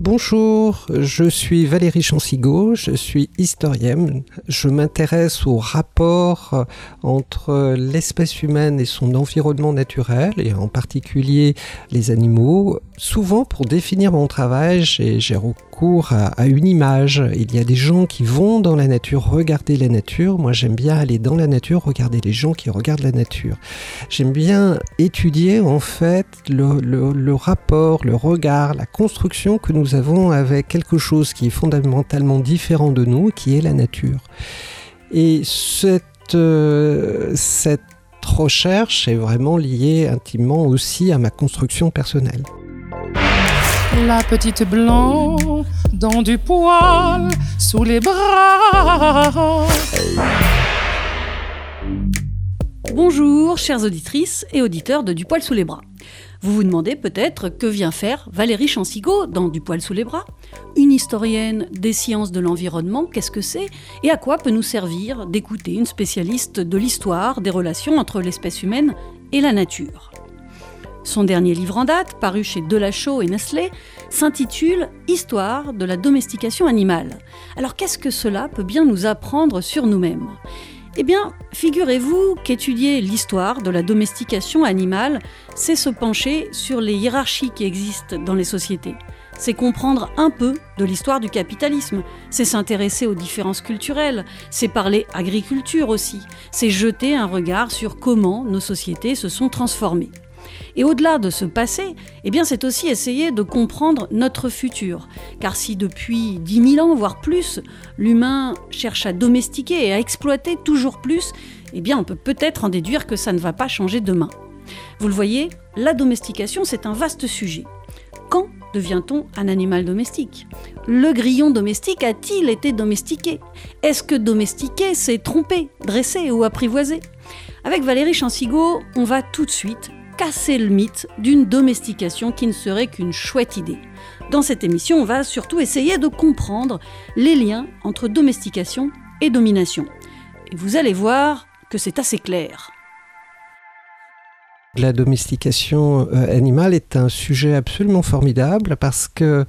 Bonjour, je suis Valérie Chansigo, je suis historienne. Je m'intéresse au rapport entre l'espèce humaine et son environnement naturel, et en particulier les animaux. Souvent, pour définir mon travail, j'ai à, une image. Il y a des gens qui vont dans la nature regarder la nature. Moi, j'aime bien aller dans la nature regarder les gens qui regardent la nature. J'aime bien étudier en fait le rapport, le regard, la construction que nous avons avec quelque chose qui est fondamentalement différent de nous, qui est la nature. Et cette, euh, cette recherche est vraiment liée intimement aussi à ma construction personnelle. La petite blanc dans du poil sous les bras. Bonjour, chères auditrices et auditeurs de Du poil sous les bras. Vous vous demandez peut-être que vient faire Valérie Chansigo dans Du poil sous les bras? Une historienne des sciences de l'environnement, qu'est-ce que c'est? Et à quoi peut nous servir d'écouter une spécialiste de l'histoire des relations entre l'espèce humaine et la nature? Son dernier livre en date, paru chez Delachaux et Nestlé, s'intitule Histoire de la domestication animale. Alors qu'est-ce que cela peut bien nous apprendre sur nous-mêmes? Eh bien, figurez-vous qu'étudier l'histoire de la domestication animale, c'est se pencher sur les hiérarchies qui existent dans les sociétés. C'est comprendre un peu de l'histoire du capitalisme, c'est s'intéresser aux différences culturelles, c'est parler agriculture aussi, c'est jeter un regard sur comment nos sociétés se sont transformées. Et au-delà de ce passé, eh bien c'est aussi essayer de comprendre notre futur. Car si depuis 10 000 ans, voire plus, l'humain cherche à domestiquer et à exploiter toujours plus, eh bien on peut peut-être en déduire que ça ne va pas changer demain. Vous le voyez, la domestication, c'est un vaste sujet. Quand devient-on un animal domestique? Le grillon domestique a-t-il été domestiqué? Est-ce que domestiquer, c'est tromper, dresser ou apprivoiser Avec Valérie Chansigo, on va tout de suite casser le mythe d'une domestication qui ne serait qu'une chouette idée. Dans cette émission, on va surtout essayer de comprendre les liens entre domestication et domination. Et vous allez voir que c'est assez clair. La domestication euh, animale est un sujet absolument formidable parce que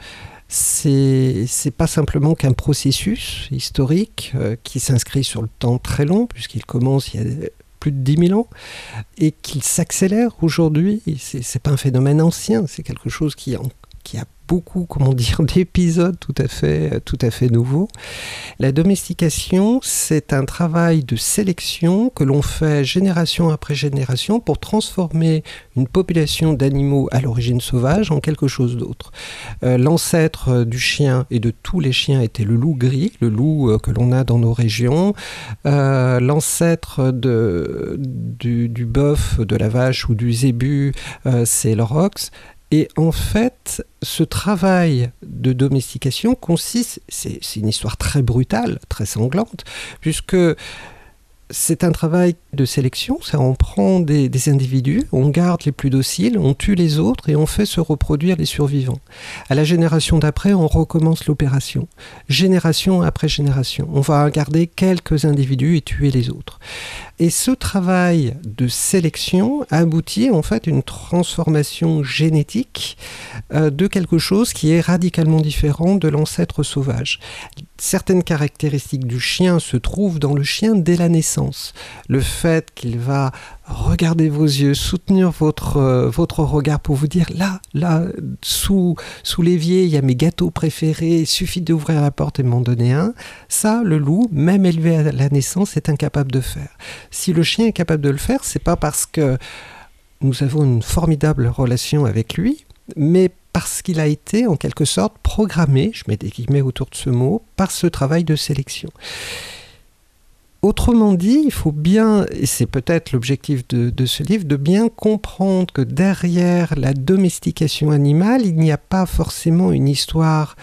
c'est pas simplement qu'un processus historique euh, qui s'inscrit sur le temps très long puisqu'il commence il y a plus de 10 000 ans et qu'il s'accélère aujourd'hui. Ce n'est pas un phénomène ancien, c'est quelque chose qui, qui a beaucoup, comment dire, d'épisodes tout à fait, tout à fait nouveaux. La domestication, c'est un travail de sélection que l'on fait génération après génération pour transformer une population d'animaux à l'origine sauvage en quelque chose d'autre. Euh, L'ancêtre du chien et de tous les chiens était le loup gris, le loup euh, que l'on a dans nos régions. Euh, L'ancêtre du, bœuf, de la vache ou du zébu, euh, c'est l'orox. Et en fait, ce travail de domestication consiste, c'est une histoire très brutale, très sanglante, puisque c'est un travail de sélection, ça on prend des, individus, on garde les plus dociles, on tue les autres et on fait se reproduire les survivants. À la génération d'après, on recommence l'opération, génération après génération. On va garder quelques individus et tuer les autres. Et ce travail de sélection aboutit en fait à une transformation génétique euh, de quelque chose qui est radicalement différent de l'ancêtre sauvage. Certaines caractéristiques du chien se trouvent dans le chien dès la naissance. Le qu'il va regarder vos yeux, soutenir votre, euh, votre regard pour vous dire là, là, sous, sous l'évier, il y a mes gâteaux préférés, il suffit d'ouvrir la porte et m'en donner un. Ça, le loup, même élevé à la naissance, est incapable de faire. Si le chien est capable de le faire, c'est pas parce que nous avons une formidable relation avec lui, mais parce qu'il a été en quelque sorte programmé, je mets des guillemets autour de ce mot, par ce travail de sélection. Autrement dit, il faut bien, et c'est peut-être l'objectif de, ce livre, de bien comprendre que derrière la domestication animale, il n'y a pas forcément une histoire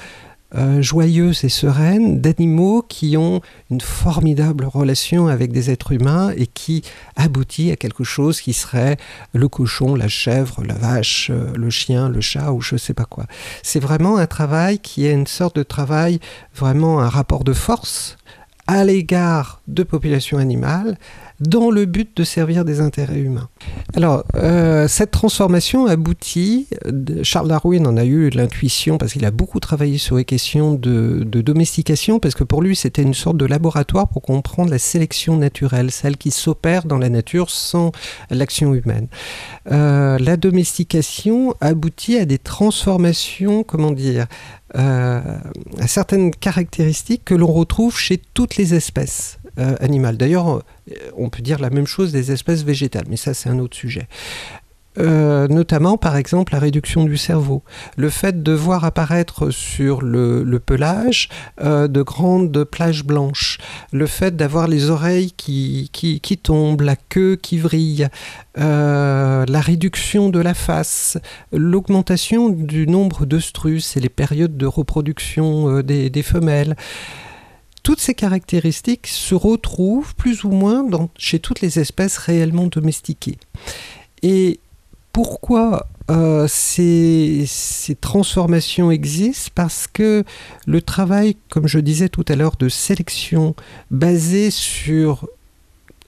euh, joyeuse et sereine d'animaux qui ont une formidable relation avec des êtres humains et qui aboutit à quelque chose qui serait le cochon, la chèvre, la vache, euh, le chien, le chat ou je ne sais pas quoi. C'est vraiment un travail qui est une sorte de travail, vraiment un rapport de force à l'égard de populations animales dans le but de servir des intérêts humains. Alors, euh, cette transformation aboutit, Charles Darwin en a eu l'intuition parce qu'il a beaucoup travaillé sur les questions de, domestication, parce que pour lui c'était une sorte de laboratoire pour comprendre la sélection naturelle, celle qui s'opère dans la nature sans l'action humaine. Euh, la domestication aboutit à des transformations, comment dire, euh, à certaines caractéristiques que l'on retrouve chez toutes les espèces. Euh, animales. D'ailleurs, euh, on peut dire la même chose des espèces végétales, mais ça c'est un autre sujet. Euh, notamment par exemple la réduction du cerveau. Le fait de voir apparaître sur le, pelage de grandes plages blanches, le fait d'avoir les oreilles qui, qui, tombent, la queue qui vrille, la réduction de la face, l'augmentation du nombre d'œstrus et les périodes de reproduction des femelles toutes ces caractéristiques se retrouvent plus ou moins chez toutes les espèces réellement domestiquées. Et pourquoi euh, ces, transformations existent? Parce que le travail, comme je disais tout à l'heure, de sélection basé sur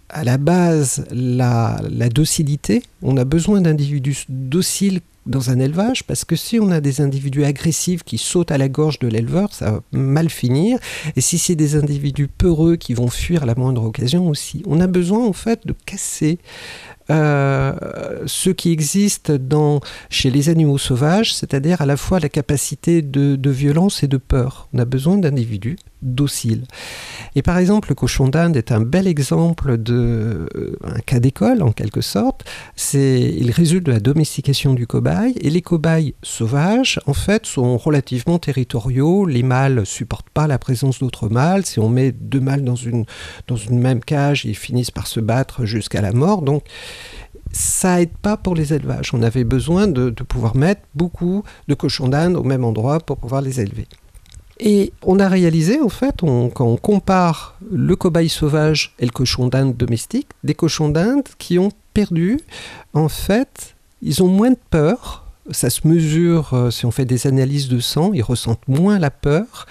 à la base la docilité, on a besoin d'individus dociles dans un élevage, parce que si on a des individus agressifs qui sautent à la gorge de l'éleveur, ça va mal finir. Et si c'est des individus peureux qui vont fuir à la moindre occasion aussi, on a besoin en fait de casser euh, ce qui existe dans, chez les animaux sauvages, c'est-à-dire à la fois la capacité de, violence et de peur. On a besoin d'individus dociles. Et par exemple, le cochon d'Inde est un bel exemple de euh, cas d'école en quelque sorte. Il résulte de la domestication du cobaye et les cobayes sauvages en fait sont relativement territoriaux. Les mâles supportent pas la présence d'autres mâles. Si on met deux mâles dans une dans une même cage, ils finissent par se battre jusqu'à la mort. Donc ça aide pas pour les élevages. On avait besoin de, pouvoir mettre beaucoup de cochons d'Inde au même endroit pour pouvoir les élever. Et on a réalisé, en fait, quand on compare le cobaye sauvage et le cochon d'Inde domestique, des cochons d'Inde qui ont perdu, en fait, ils ont moins de peur ça se mesure euh, si on fait des analyses de sang, ils ressentent moins la peur,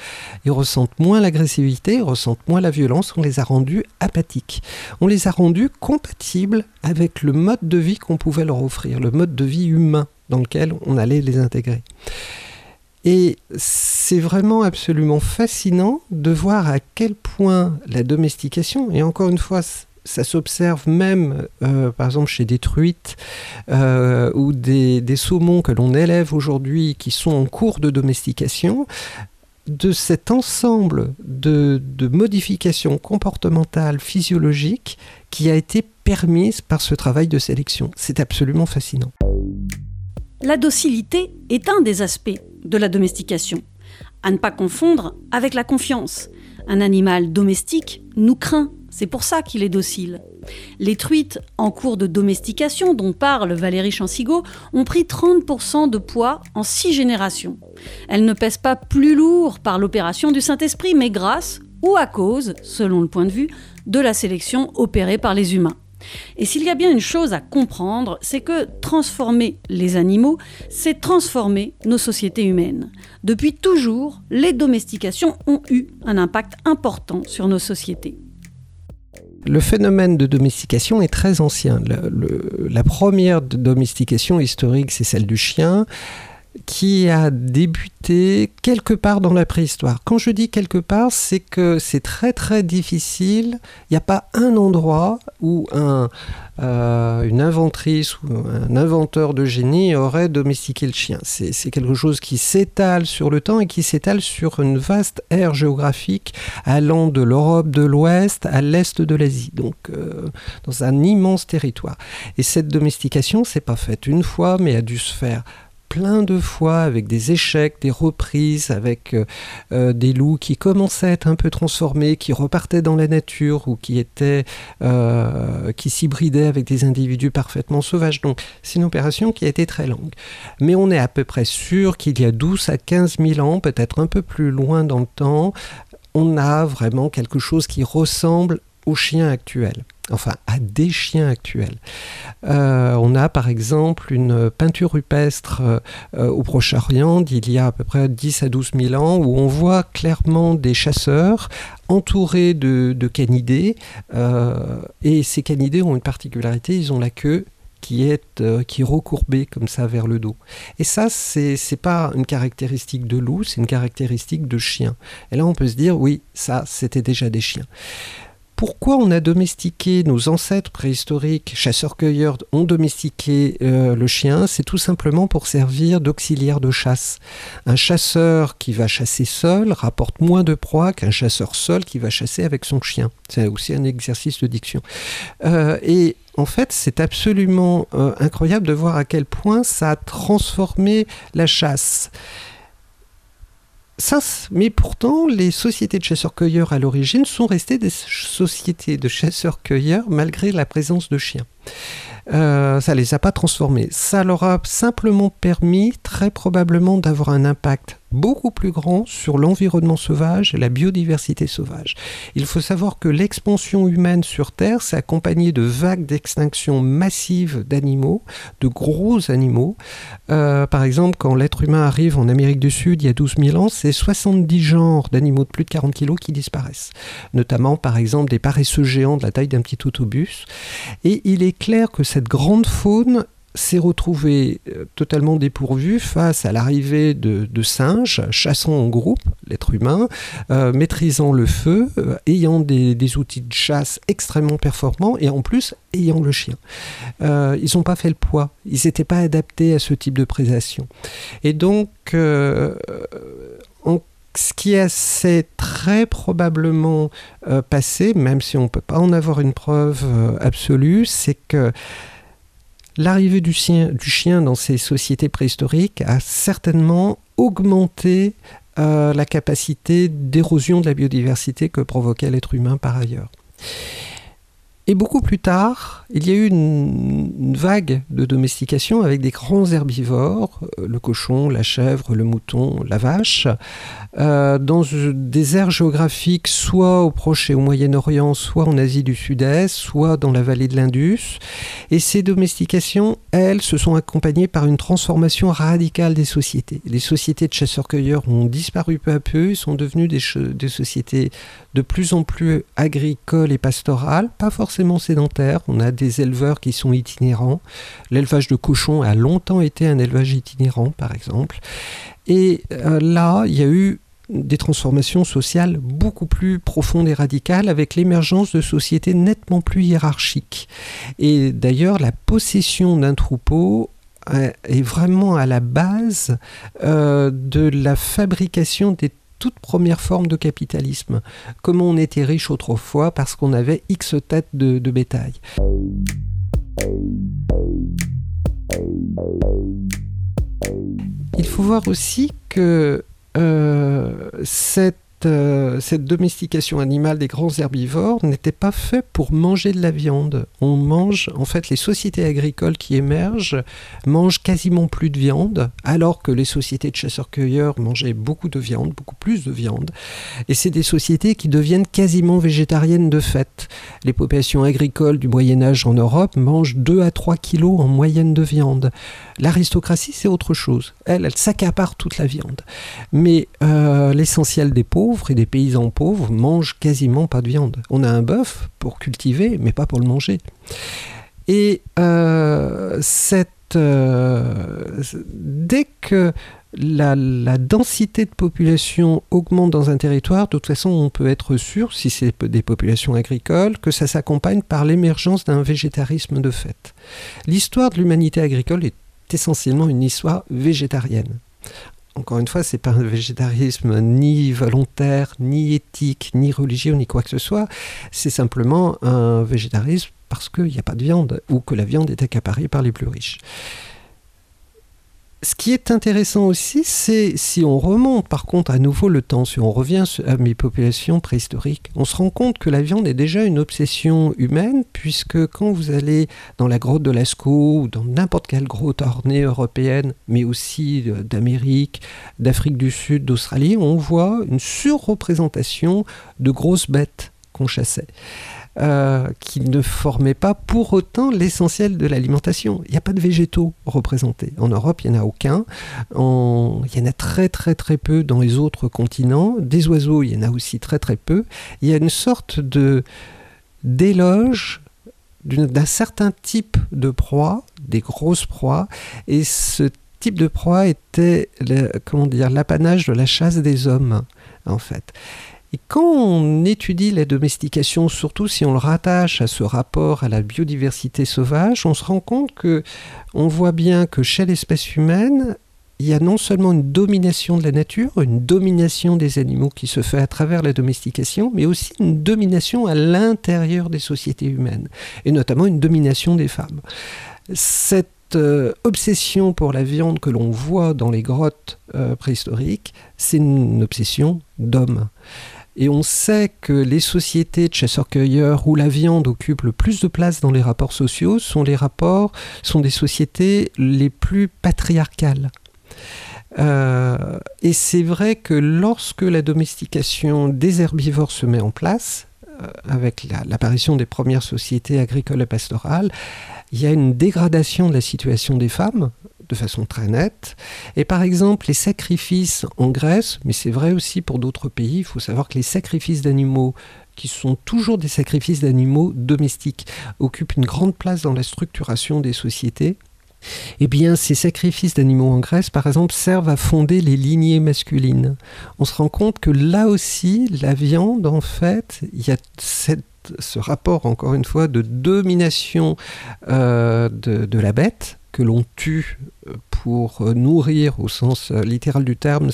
ils ressentent moins l'agressivité, ils ressentent moins la violence, on les a rendus apathiques. On les a rendus compatibles avec le mode de vie qu'on pouvait leur offrir, le mode de vie humain dans lequel on allait les intégrer. Et c'est vraiment absolument fascinant de voir à quel point la domestication, et encore une fois, ça s'observe même, euh, par exemple, chez des truites euh, ou des, saumons que l'on élève aujourd'hui qui sont en cours de domestication, de cet ensemble de, de, modifications comportementales, physiologiques, qui a été permise par ce travail de sélection. C'est absolument fascinant. La docilité est un des aspects de la domestication, à ne pas confondre avec la confiance. Un animal domestique nous craint c'est pour ça qu'il est docile. Les truites en cours de domestication dont parle Valérie Chansigo ont pris 30% de poids en 6 générations. Elles ne pèsent pas plus lourd par l'opération du Saint-Esprit, mais grâce ou à cause, selon le point de vue, de la sélection opérée par les humains. Et s'il y a bien une chose à comprendre, c'est que transformer les animaux, c'est transformer nos sociétés humaines. Depuis toujours, les domestications ont eu un impact important sur nos sociétés. Le phénomène de domestication est très ancien. la première domestication historique, c'est celle du chien qui a débuté quelque part dans la préhistoire. Quand je dis quelque part, c'est que c'est très très difficile. Il n'y a pas un endroit où un, euh, une inventrice ou un inventeur de génie aurait domestiqué le chien. C'est quelque chose qui s'étale sur le temps et qui s'étale sur une vaste aire géographique allant de l'Europe de l'Ouest à l'Est de l'Asie, donc euh, dans un immense territoire. Et cette domestication, c'est pas faite une fois, mais a dû se faire plein de fois avec des échecs, des reprises, avec euh, euh, des loups qui commençaient à être un peu transformés, qui repartaient dans la nature ou qui étaient euh, qui s'hybridaient avec des individus parfaitement sauvages. Donc c'est une opération qui a été très longue. Mais on est à peu près sûr qu'il y a 12 à 15 000 ans, peut-être un peu plus loin dans le temps, on a vraiment quelque chose qui ressemble aux chiens actuels enfin à des chiens actuels. Euh, on a par exemple une peinture rupestre euh, au Proche-Orient d'il y a à peu près 10 à 12 000 ans où on voit clairement des chasseurs entourés de, canidés euh, et ces canidés ont une particularité, ils ont la queue qui est, euh, qui est comme ça vers le dos. Et ça, c'est n'est pas une caractéristique de loup, c'est une caractéristique de chien. Et là, on peut se dire, oui, ça, c'était déjà des chiens. Pourquoi on a domestiqué nos ancêtres préhistoriques, chasseurs-cueilleurs, ont domestiqué euh, le chien C'est tout simplement pour servir d'auxiliaire de chasse. Un chasseur qui va chasser seul rapporte moins de proie qu'un chasseur seul qui va chasser avec son chien. C'est aussi un exercice de diction. Euh, et en fait, c'est absolument euh, incroyable de voir à quel point ça a transformé la chasse. Mais pourtant, les sociétés de chasseurs-cueilleurs à l'origine sont restées des sociétés de chasseurs-cueilleurs malgré la présence de chiens. Euh, ça les a pas transformés. Ça leur a simplement permis, très probablement, d'avoir un impact beaucoup plus grand sur l'environnement sauvage et la biodiversité sauvage. Il faut savoir que l'expansion humaine sur Terre s'est accompagnée de vagues d'extinction massive d'animaux, de gros animaux. Euh, par exemple, quand l'être humain arrive en Amérique du Sud il y a 12 000 ans, c'est 70 genres d'animaux de plus de 40 kg qui disparaissent. Notamment, par exemple, des paresseux géants de la taille d'un petit autobus. Et il est clair que cette grande faune s'est retrouvé euh, totalement dépourvu face à l'arrivée de, singes chassant en groupe, l'être humain, euh, maîtrisant le feu, euh, ayant des, outils de chasse extrêmement performants et en plus ayant le chien. ils n'ont pas fait le poids, ils n'étaient pas adaptés à ce type de prédation. Et donc, ce qui s'est très probablement passé, même si on ne peut pas en avoir une preuve absolue, c'est que l'arrivée du chien, dans ces sociétés préhistoriques a certainement augmenté euh, la capacité d'érosion de la biodiversité que provoquait l'être humain par ailleurs. Et beaucoup plus tard, il y a eu une, vague de domestication avec des grands herbivores, euh, le cochon, la chèvre, le mouton, la vache, euh, dans des aires géographiques soit au Proche et au Moyen-Orient, soit en Asie du Sud-Est, soit dans la vallée de l'Indus. Et ces domestications, elles, se sont accompagnées par une transformation radicale des sociétés. Les sociétés de chasseurs-cueilleurs ont disparu peu à peu, sont devenues des sociétés de plus en plus agricoles et pastorales, pas forcément sédentaires. On a des éleveurs qui sont itinérants. L'élevage de cochons a longtemps été un élevage itinérant, par exemple. Et euh, là, il y a eu des transformations sociales beaucoup plus profondes et radicales avec l'émergence de sociétés nettement plus hiérarchiques. Et d'ailleurs, la possession d'un troupeau euh, est vraiment à la base euh, de la fabrication des toute première forme de capitalisme. Comment on était riche autrefois parce qu'on avait X têtes de, bétail. Il faut voir aussi que euh, cette euh, cette domestication animale des grands herbivores n'était pas faite pour manger de la viande. On mange, en fait, les sociétés agricoles qui émergent mangent quasiment plus de viande, alors que les sociétés de chasseurs-cueilleurs mangeaient beaucoup de viande, beaucoup plus de viande. Et c'est des sociétés qui deviennent quasiment végétariennes de fait. Les populations agricoles du Moyen Âge en Europe mangent 2 à 3 kilos en moyenne de viande. L'aristocratie, c'est autre chose. Elle, elle s'accapare toute la viande. Mais euh, l'essentiel des pauvres, et des paysans pauvres mangent quasiment pas de viande. On a un bœuf pour cultiver, mais pas pour le manger. Et euh, cette, euh, dès que la, densité de population augmente dans un territoire, de toute façon, on peut être sûr, si c'est des populations agricoles, que ça s'accompagne par l'émergence d'un végétarisme de fait. L'histoire de l'humanité agricole est essentiellement une histoire végétarienne encore une fois, c'est pas un végétarisme ni volontaire, ni éthique, ni religieux, ni quoi que ce soit. C'est simplement un végétarisme parce qu'il n'y a pas de viande ou que la viande est accaparée par les plus riches ce qui est intéressant aussi, c'est si on remonte par contre à nouveau le temps, si on revient à mes populations préhistoriques, on se rend compte que la viande est déjà une obsession humaine, puisque quand vous allez dans la grotte de Lascaux ou dans n'importe quelle grotte ornée européenne, mais aussi euh, d'Amérique, d'Afrique du Sud, d'Australie, on voit une surreprésentation de grosses bêtes qu'on chassait. Euh, qui ne formaient pas pour autant l'essentiel de l'alimentation. Il n'y a pas de végétaux représentés. En Europe, il n'y en a aucun. il y en a très très très peu dans les autres continents. Des oiseaux, il y en a aussi très très peu. Il y a une sorte de d'éloge d'un certain type de proie des grosses proies, et ce type de proie était comment dire l'apanage de la chasse des hommes en fait. Quand on étudie la domestication, surtout si on le rattache à ce rapport à la biodiversité sauvage, on se rend compte que on voit bien que chez l'espèce humaine, il y a non seulement une domination de la nature, une domination des animaux qui se fait à travers la domestication, mais aussi une domination à l'intérieur des sociétés humaines, et notamment une domination des femmes. Cette euh, obsession pour la viande que l'on voit dans les grottes euh, préhistoriques, c'est une obsession d'homme. Et on sait que les sociétés de chasseurs-cueilleurs où la viande occupe le plus de place dans les rapports sociaux sont les rapports, sont des sociétés les plus patriarcales. Euh, et c'est vrai que lorsque la domestication des herbivores se met en place, euh, avec l'apparition des premières sociétés agricoles et pastorales, il y a une dégradation de la situation des femmes de façon très nette. Et par exemple, les sacrifices en Grèce, mais c'est vrai aussi pour d'autres pays, il faut savoir que les sacrifices d'animaux qui sont toujours des sacrifices d'animaux domestiques, occupent une grande place dans la structuration des sociétés. Eh bien, ces sacrifices d'animaux en Grèce, par exemple, servent à fonder les lignées masculines. On se rend compte que là aussi, la viande, en fait, il y a ce rapport, encore une fois, de domination euh, de, la bête que l'on tue euh, pour nourrir, au sens euh, littéral du terme,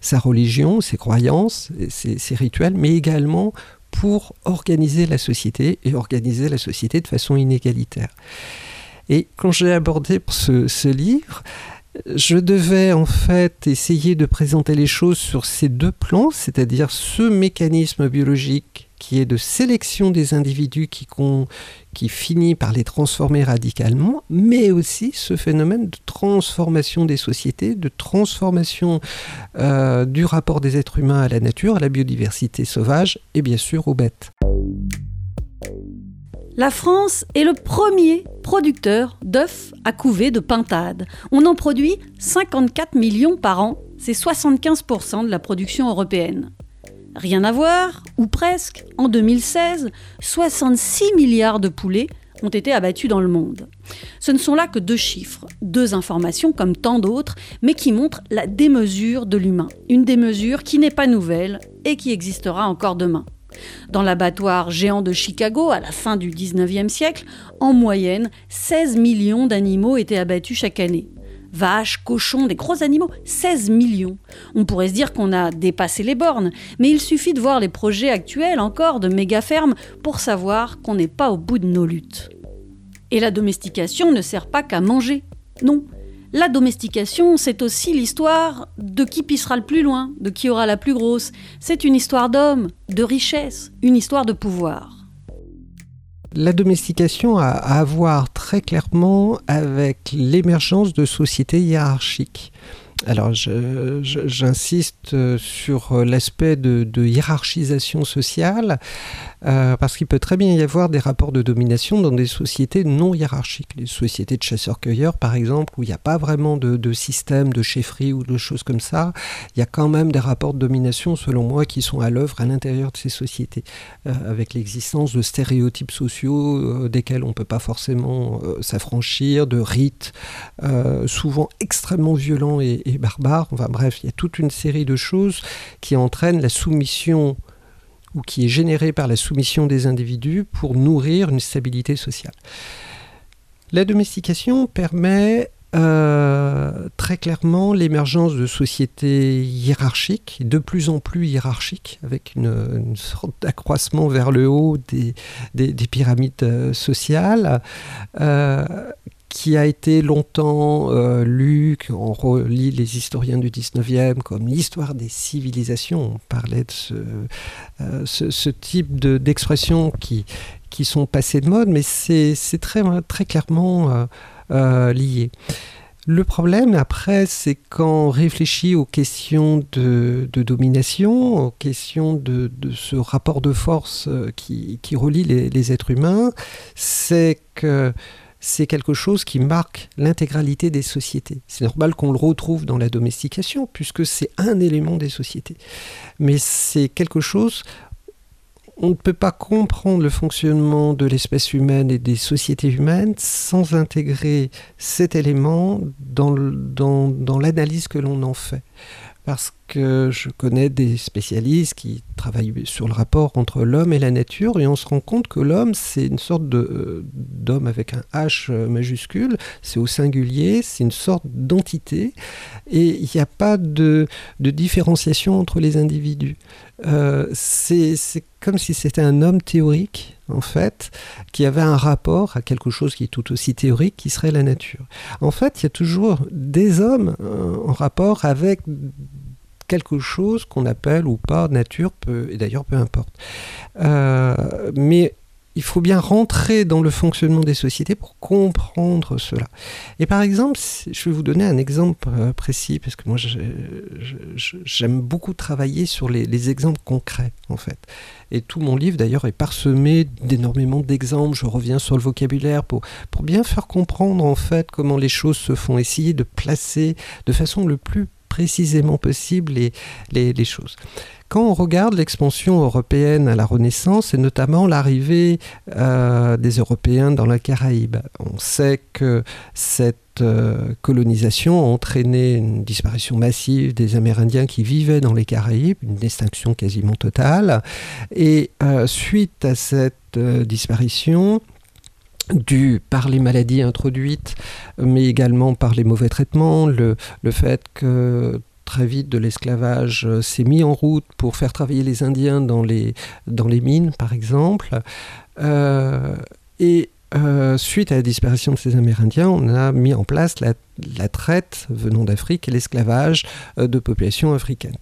sa religion, ses croyances, ses rituels, mais également pour organiser la société et organiser la société de façon inégalitaire. Et quand j'ai abordé ce, ce livre, je devais en fait essayer de présenter les choses sur ces deux plans, c'est-à-dire ce mécanisme biologique qui est de sélection des individus qui, finit par les transformer radicalement, mais aussi ce phénomène de transformation des sociétés, de transformation euh, du rapport des êtres humains à la nature, à la biodiversité sauvage et bien sûr aux bêtes. La France est le premier producteur d'œufs à couver de pintade. On en produit 54 millions par an, c'est 75% de la production européenne. Rien à voir, ou presque, en 2016, 66 milliards de poulets ont été abattus dans le monde. Ce ne sont là que deux chiffres, deux informations comme tant d'autres, mais qui montrent la démesure de l'humain. Une démesure qui n'est pas nouvelle et qui existera encore demain. Dans l'abattoir géant de Chicago, à la fin du 19e siècle, en moyenne, 16 millions d'animaux étaient abattus chaque année. Vaches, cochons, des gros animaux, 16 millions. On pourrait se dire qu'on a dépassé les bornes, mais il suffit de voir les projets actuels encore de méga-fermes pour savoir qu'on n'est pas au bout de nos luttes. Et la domestication ne sert pas qu'à manger. Non, la domestication, c'est aussi l'histoire de qui pissera le plus loin, de qui aura la plus grosse. C'est une histoire d'homme, de richesse, une histoire de pouvoir. La domestication a à voir très clairement avec l'émergence de sociétés hiérarchiques. Alors j'insiste sur l'aspect de, hiérarchisation sociale. Euh, parce qu'il peut très bien y avoir des rapports de domination dans des sociétés non hiérarchiques, les sociétés de chasseurs-cueilleurs par exemple, où il n'y a pas vraiment de, système de chefferie ou de choses comme ça, il y a quand même des rapports de domination, selon moi, qui sont à l'œuvre à l'intérieur de ces sociétés, euh, avec l'existence de stéréotypes sociaux euh, desquels on ne peut pas forcément s'affranchir, de rites souvent extrêmement violents et barbares. Enfin bref, il y a toute une série de choses qui entraînent la soumission ou qui est généré par la soumission des individus pour nourrir une stabilité sociale. La domestication permet euh, très clairement l'émergence de sociétés hiérarchiques, de plus en plus hiérarchiques, avec une, sorte d'accroissement vers le haut des, des, pyramides euh, sociales, euh, qui a été longtemps euh, lu, on relit les historiens du 19e comme l'histoire des civilisations. On parlait de ce, euh, type d'expressions qui, qui sont passées de mode, mais c'est très, très clairement euh, lié. Le problème, après, c'est quand on réfléchit aux questions de, domination, aux questions de, ce rapport de force qui, qui relie les, les êtres humains, c'est que c'est quelque chose qui marque l'intégralité des sociétés. C'est normal qu'on le retrouve dans la domestication, puisque c'est un élément des sociétés. Mais c'est quelque chose on ne peut pas comprendre le fonctionnement de l'espèce humaine et des sociétés humaines sans intégrer cet élément dans, l'analyse que l'on en fait parce que je connais des spécialistes qui travaillent sur le rapport entre l'homme et la nature et on se rend compte que l'homme c'est une sorte euh, d'homme avec un H majuscule, c'est au singulier, c'est une sorte d'entité et il n'y a pas de, de, différenciation entre les individus. Euh, c'est comme si c'était un homme théorique en fait, qui avait un rapport à quelque chose qui est tout aussi théorique, qui serait la nature. En fait, il y a toujours des hommes euh, en rapport avec quelque chose qu'on appelle ou pas nature, et d'ailleurs peu importe. Euh, mais il faut bien rentrer dans le fonctionnement des sociétés pour comprendre cela. Et par exemple, je vais vous donner un exemple euh, précis, parce que moi j'aime beaucoup travailler sur les, exemples concrets, en fait. Et tout mon livre d'ailleurs est parsemé d'énormément d'exemples, je reviens sur le vocabulaire pour, pour bien faire comprendre en fait comment les choses se font, essayer de placer de façon le plus précisément possible les, les choses quand on regarde l'expansion européenne à la Renaissance et notamment l'arrivée euh, des Européens dans la Caraïbe, on sait que cette euh, colonisation a entraîné une disparition massive des Amérindiens qui vivaient dans les Caraïbes, une extinction quasiment totale. Et euh, suite à cette disparition, due par les maladies introduites, mais également par les mauvais traitements, le, fait que très vite de l'esclavage euh, s'est mis en route pour faire travailler les Indiens dans les, dans les mines, par exemple. Euh, et euh, suite à la disparition de ces Amérindiens, on a mis en place la, la traite venant d'Afrique et l'esclavage de populations africaines.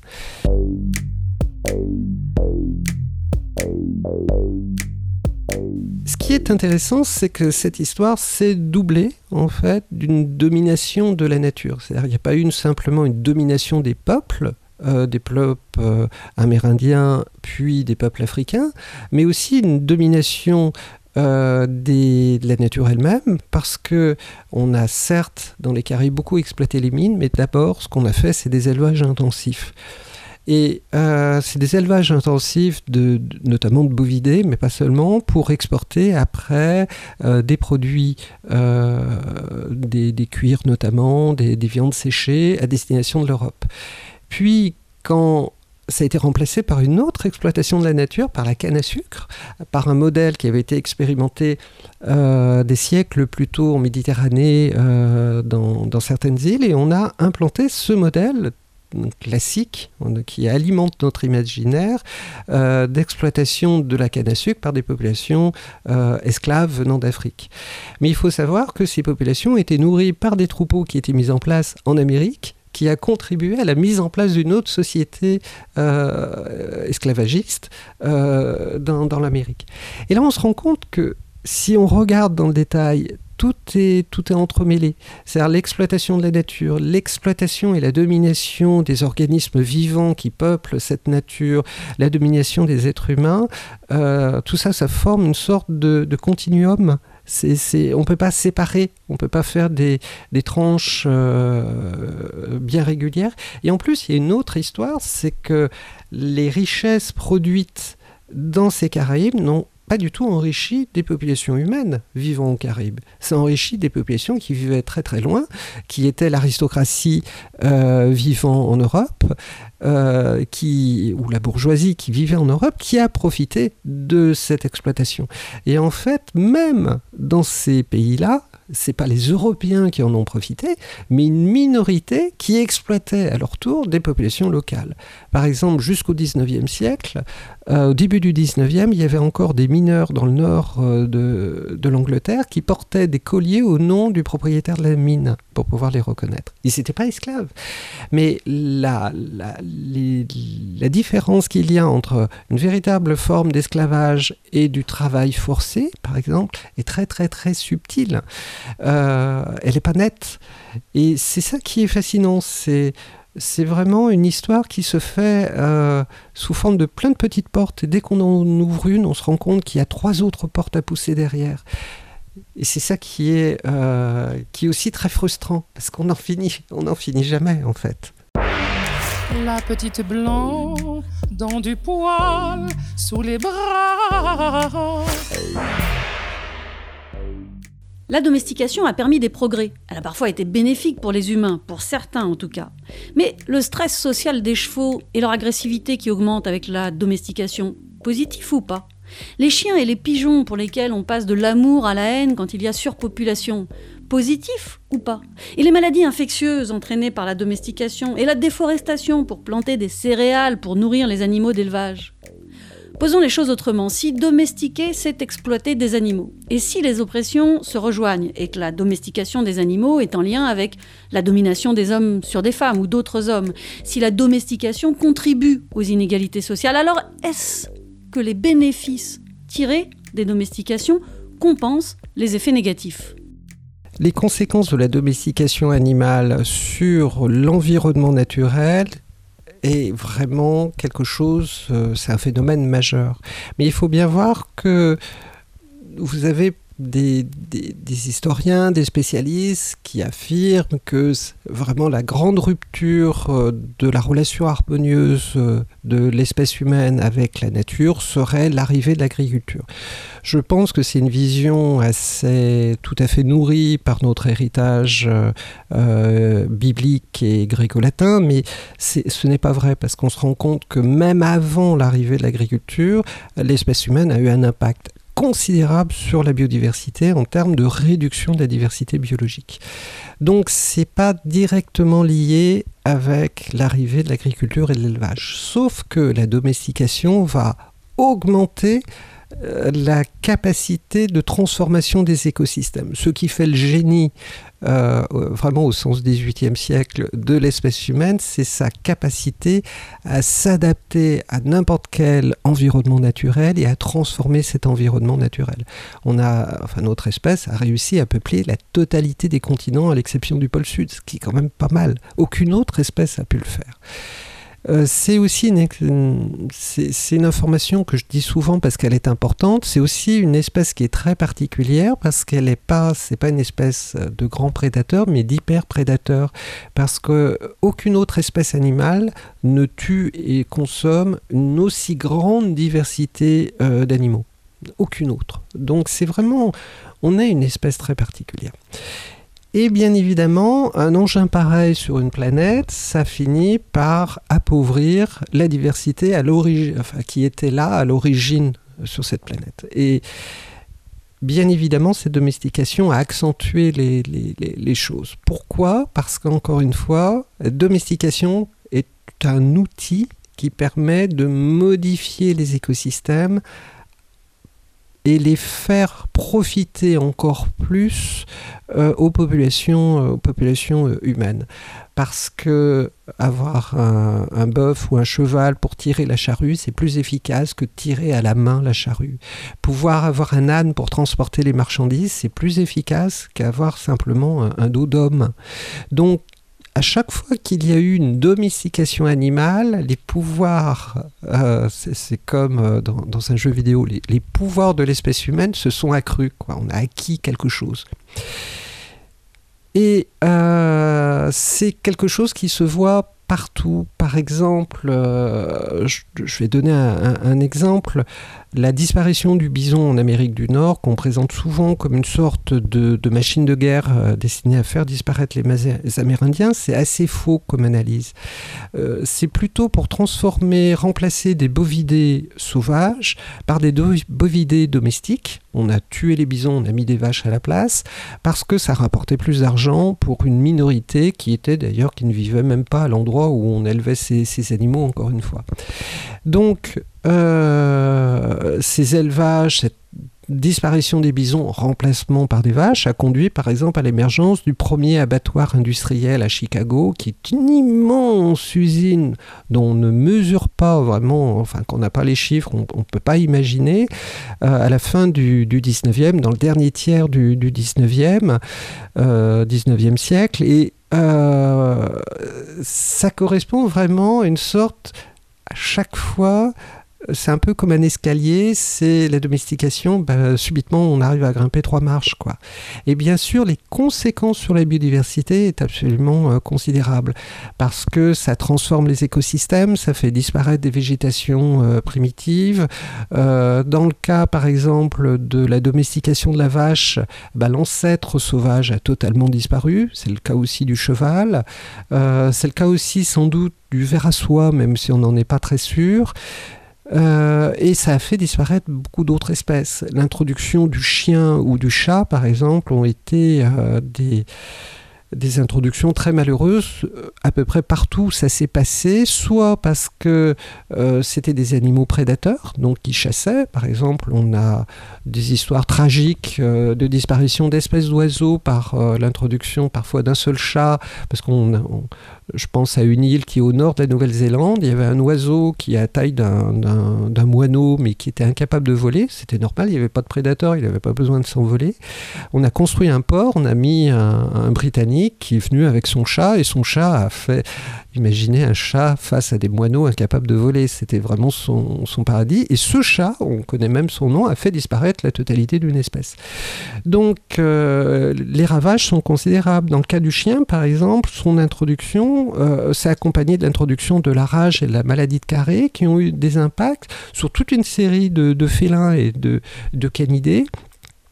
Ce qui est intéressant, c'est que cette histoire s'est doublée en fait d'une domination de la nature. C'est-à-dire qu'il n'y a pas eu simplement une domination des peuples, euh, des peuples euh, amérindiens puis des peuples africains, mais aussi une domination euh, de la nature elle-même, parce que on a certes dans les Caraïbes beaucoup exploité les mines, mais d'abord ce qu'on a fait, c'est des élevages intensifs. Et euh, c'est des élevages intensifs, de, notamment de bovidés, mais pas seulement, pour exporter après euh, des produits, euh, des, cuirs notamment, des, viandes séchées à destination de l'Europe. Puis, quand ça a été remplacé par une autre exploitation de la nature, par la canne à sucre, par un modèle qui avait été expérimenté des siècles plus tôt en Méditerranée, dans, dans, certaines îles, et on a implanté ce modèle classique qui alimente notre imaginaire euh, d'exploitation de la canne à sucre par des populations euh, esclaves venant d'Afrique. Mais il faut savoir que ces populations étaient nourries par des troupeaux qui étaient mis en place en Amérique qui a contribué à la mise en place d'une autre société euh, esclavagiste dans l'Amérique. Et là, on se rend compte que si on regarde dans le détail tout est, tout est entremêlé. C'est-à-dire l'exploitation de la nature, l'exploitation et la domination des organismes vivants qui peuplent cette nature, la domination des êtres humains, euh, tout ça, ça forme une sorte de, continuum. On ne peut pas séparer, on ne peut pas faire des, des tranches euh, bien régulières. Et en plus, il y a une autre histoire, c'est que les richesses produites dans ces Caraïbes n'ont pas du tout enrichi des populations humaines vivant aux Caraïbes. Ça enrichit des populations qui vivaient très très loin, qui étaient l'aristocratie euh, vivant en Europe, euh, qui, ou la bourgeoisie qui vivait en Europe, qui a profité de cette exploitation. Et en fait, même dans ces pays-là, c'est pas les Européens qui en ont profité, mais une minorité qui exploitait à leur tour des populations locales. Par exemple, jusqu'au 19e siècle, au début du 19e, il y avait encore des mineurs dans le nord euh, de, l'Angleterre qui portaient des colliers au nom du propriétaire de la mine pour pouvoir les reconnaître. Ils n'étaient pas esclaves. Mais la, différence qu'il y a entre une véritable forme d'esclavage et du travail forcé, par exemple, est très très très subtile. Euh, elle n'est pas nette. Et c'est ça qui est fascinant. C'est vraiment une histoire qui se fait euh, sous forme de plein de petites portes. Et dès qu'on en ouvre une, on se rend compte qu'il y a trois autres portes à pousser derrière. Et c'est ça qui est, euh, qui est aussi très frustrant, parce qu'on n'en finit, on finit jamais en fait. La petite blanc dans du poil sous les bras. La domestication a permis des progrès. Elle a parfois été bénéfique pour les humains, pour certains en tout cas. Mais le stress social des chevaux et leur agressivité qui augmente avec la domestication, positif ou pas? Les chiens et les pigeons pour lesquels on passe de l'amour à la haine quand il y a surpopulation, positif ou pas? Et les maladies infectieuses entraînées par la domestication et la déforestation pour planter des céréales pour nourrir les animaux d'élevage? Posons les choses autrement. Si domestiquer, c'est exploiter des animaux, et si les oppressions se rejoignent, et que la domestication des animaux est en lien avec la domination des hommes sur des femmes ou d'autres hommes, si la domestication contribue aux inégalités sociales, alors est-ce que les bénéfices tirés des domestications compensent les effets négatifs? Les conséquences de la domestication animale sur l'environnement naturel est vraiment quelque chose, euh, c'est un phénomène majeur. Mais il faut bien voir que vous avez des, historiens, des spécialistes qui affirment que vraiment la grande rupture euh, de la relation harmonieuse euh, de l'espèce humaine avec la nature serait l'arrivée de l'agriculture. Je pense que c'est une vision assez tout à fait nourrie par notre héritage euh, biblique et gréco-latin, mais ce n'est pas vrai parce qu'on se rend compte que même avant l'arrivée de l'agriculture, l'espèce humaine a eu un impact considérable sur la biodiversité en termes de réduction de la diversité biologique. Donc c'est pas directement lié avec l'arrivée de l'agriculture et de l'élevage, sauf que la domestication va augmenter euh, la capacité de transformation des écosystèmes. Ce qui fait le génie, euh, vraiment au sens 18e siècle, de l'espèce humaine, c'est sa capacité à s'adapter à n'importe quel environnement naturel et à transformer cet environnement naturel. On a, enfin, notre espèce a réussi à peupler la totalité des continents à l'exception du pôle sud, ce qui est quand même pas mal. Aucune autre espèce a pu le faire. Euh, c'est aussi une, information que je dis souvent parce qu'elle est importante. C'est aussi une espèce qui est très particulière parce qu'elle n'est pas, une espèce de grand prédateur, mais d'hyper prédateur. Parce que aucune autre espèce animale ne tue et consomme une aussi grande diversité euh, d'animaux. Aucune autre. Donc c'est vraiment, on est une espèce très particulière. Et bien évidemment, un engin pareil sur une planète, ça finit par appauvrir la diversité qui était là à l'origine sur cette planète. Et bien évidemment, cette domestication a accentué les, les choses. Pourquoi? Parce qu'encore une fois, la domestication est un outil qui permet de modifier les écosystèmes et les faire profiter encore plus euh, aux populations, euh, aux populations euh, humaines. Parce que avoir un, bœuf ou un cheval pour tirer la charrue, c'est plus efficace que tirer à la main la charrue. Pouvoir avoir un âne pour transporter les marchandises, c'est plus efficace qu'avoir simplement un, un dos d'homme. Donc à chaque fois qu'il y a eu une domestication animale, les pouvoirs, euh, c'est comme euh, dans, un jeu vidéo, les, pouvoirs de l'espèce humaine se sont accrus. Quoi. On a acquis quelque chose. Et euh, c'est quelque chose qui se voit partout. Par exemple, je, vais donner un exemple la disparition du bison en Amérique du Nord, qu'on présente souvent comme une sorte de, machine de guerre euh, destinée à faire disparaître les, Amérindiens, c'est assez faux comme analyse. Euh, c'est plutôt pour transformer, remplacer des bovidés sauvages par des bovidés domestiques. On a tué les bisons, on a mis des vaches à la place, parce que ça rapportait plus d'argent pour une minorité qui était d'ailleurs, qui ne vivait même pas à l'endroit où on élevait ces, ces animaux, encore une fois. Donc, euh, ces élevages, cette disparition des bisons, remplacement par des vaches, a conduit par exemple à l'émergence du premier abattoir industriel à Chicago, qui est une immense usine dont on ne mesure pas vraiment, enfin qu'on n'a pas les chiffres, on ne peut pas imaginer, euh, à la fin du, 19e, dans le dernier tiers du, 19e, 19e euh, siècle. Et ça correspond vraiment à une sorte, à chaque fois, c'est un peu comme un escalier, c'est la domestication, ben, subitement on arrive à grimper trois marches. Quoi. Et bien sûr, les conséquences sur la biodiversité est absolument euh, considérable parce que ça transforme les écosystèmes, ça fait disparaître des végétations euh, primitives. Euh, dans le cas, par exemple, de la domestication de la vache, ben, l'ancêtre sauvage a totalement disparu. C'est le cas aussi du cheval. c'est le cas aussi sans doute du ver à soie, même si on n'en est pas très sûr. Euh, et ça a fait disparaître beaucoup d'autres espèces. L'introduction du chien ou du chat, par exemple, ont été euh, des, des introductions très malheureuses euh, à peu près partout ça s'est passé, soit parce que c'était des animaux prédateurs, donc qui chassaient. Par exemple, on a des histoires tragiques de disparition d'espèces d'oiseaux par l'introduction parfois d'un seul chat, parce qu'on je pense à une île qui est au nord de la Nouvelle-Zélande. Il y avait un oiseau qui a taille d'un moineau, mais qui était incapable de voler. C'était normal, il n'y avait pas de prédateur, il n'avait pas besoin de s'envoler. On a construit un port, on a mis un, Britannique qui est venu avec son chat, et son chat a fait, imaginez un chat face à des moineaux incapables de voler. C'était vraiment son, paradis. Et ce chat, on connaît même son nom, a fait disparaître la totalité d'une espèce. Donc euh, les ravages sont considérables. Dans le cas du chien, par exemple, son introduction euh, s'est accompagné de l'introduction de la rage et de la maladie de Carré, qui ont eu des impacts sur toute une série de, félins et de canidés,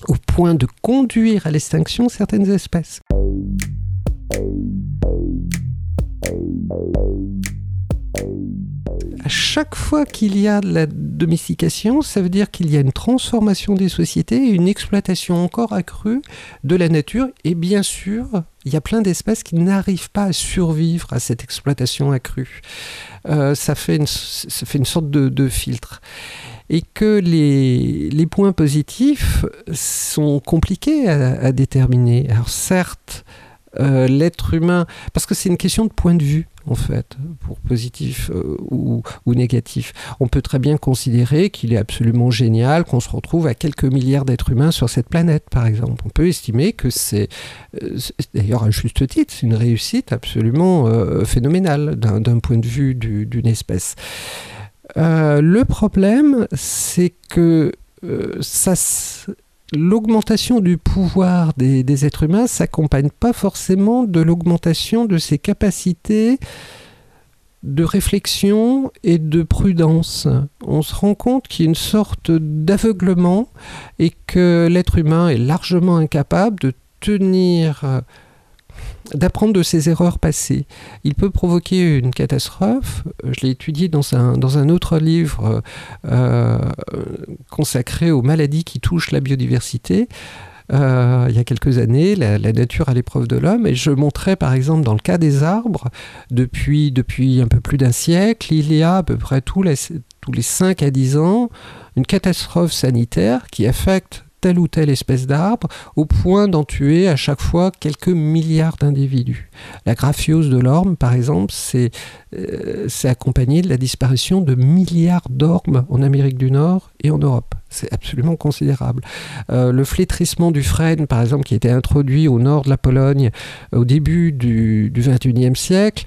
au point de conduire à l'extinction certaines espèces à chaque fois qu'il y a de la domestication, ça veut dire qu'il y a une transformation des sociétés et une exploitation encore accrue de la nature. Et bien sûr, il y a plein d'espèces qui n'arrivent pas à survivre à cette exploitation accrue. Euh, ça, fait une, sorte de, filtre et que les, points positifs sont compliqués à déterminer. Alors certes, euh, l'être humain, parce que c'est une question de point de vue en fait, pour positif euh, ou, négatif. On peut très bien considérer qu'il est absolument génial qu'on se retrouve à quelques milliards d'êtres humains sur cette planète, par exemple. On peut estimer que c'est, euh, d'ailleurs à juste titre, une réussite absolument phénoménale d'un point de vue d'une espèce. le problème, c'est que ça l'augmentation du pouvoir des, êtres humains s'accompagne pas forcément de l'augmentation de ses capacités de réflexion et de prudence. On se rend compte qu'il y a une sorte d'aveuglement et que l'être humain est largement incapable de tenir d'apprendre de ses erreurs passées. Il peut provoquer une catastrophe. Je l'ai étudié dans un, autre livre euh, consacré aux maladies qui touchent la biodiversité. Euh, il y a quelques années, la, nature à l'épreuve de l'homme. Et je montrais par exemple dans le cas des arbres, depuis, un peu plus d'un siècle, il y a à peu près tous tous les 5 à 10 ans une catastrophe sanitaire qui affecte telle ou telle espèce d'arbre, au point d'en tuer à chaque fois quelques milliards d'individus. La graphiose de l'orme, par exemple, c'est euh, accompagné de la disparition de milliards d'ormes en Amérique du Nord et en Europe. C'est absolument considérable. Euh, le flétrissement du frêne, par exemple, qui été introduit au nord de la Pologne au début du XXIe siècle,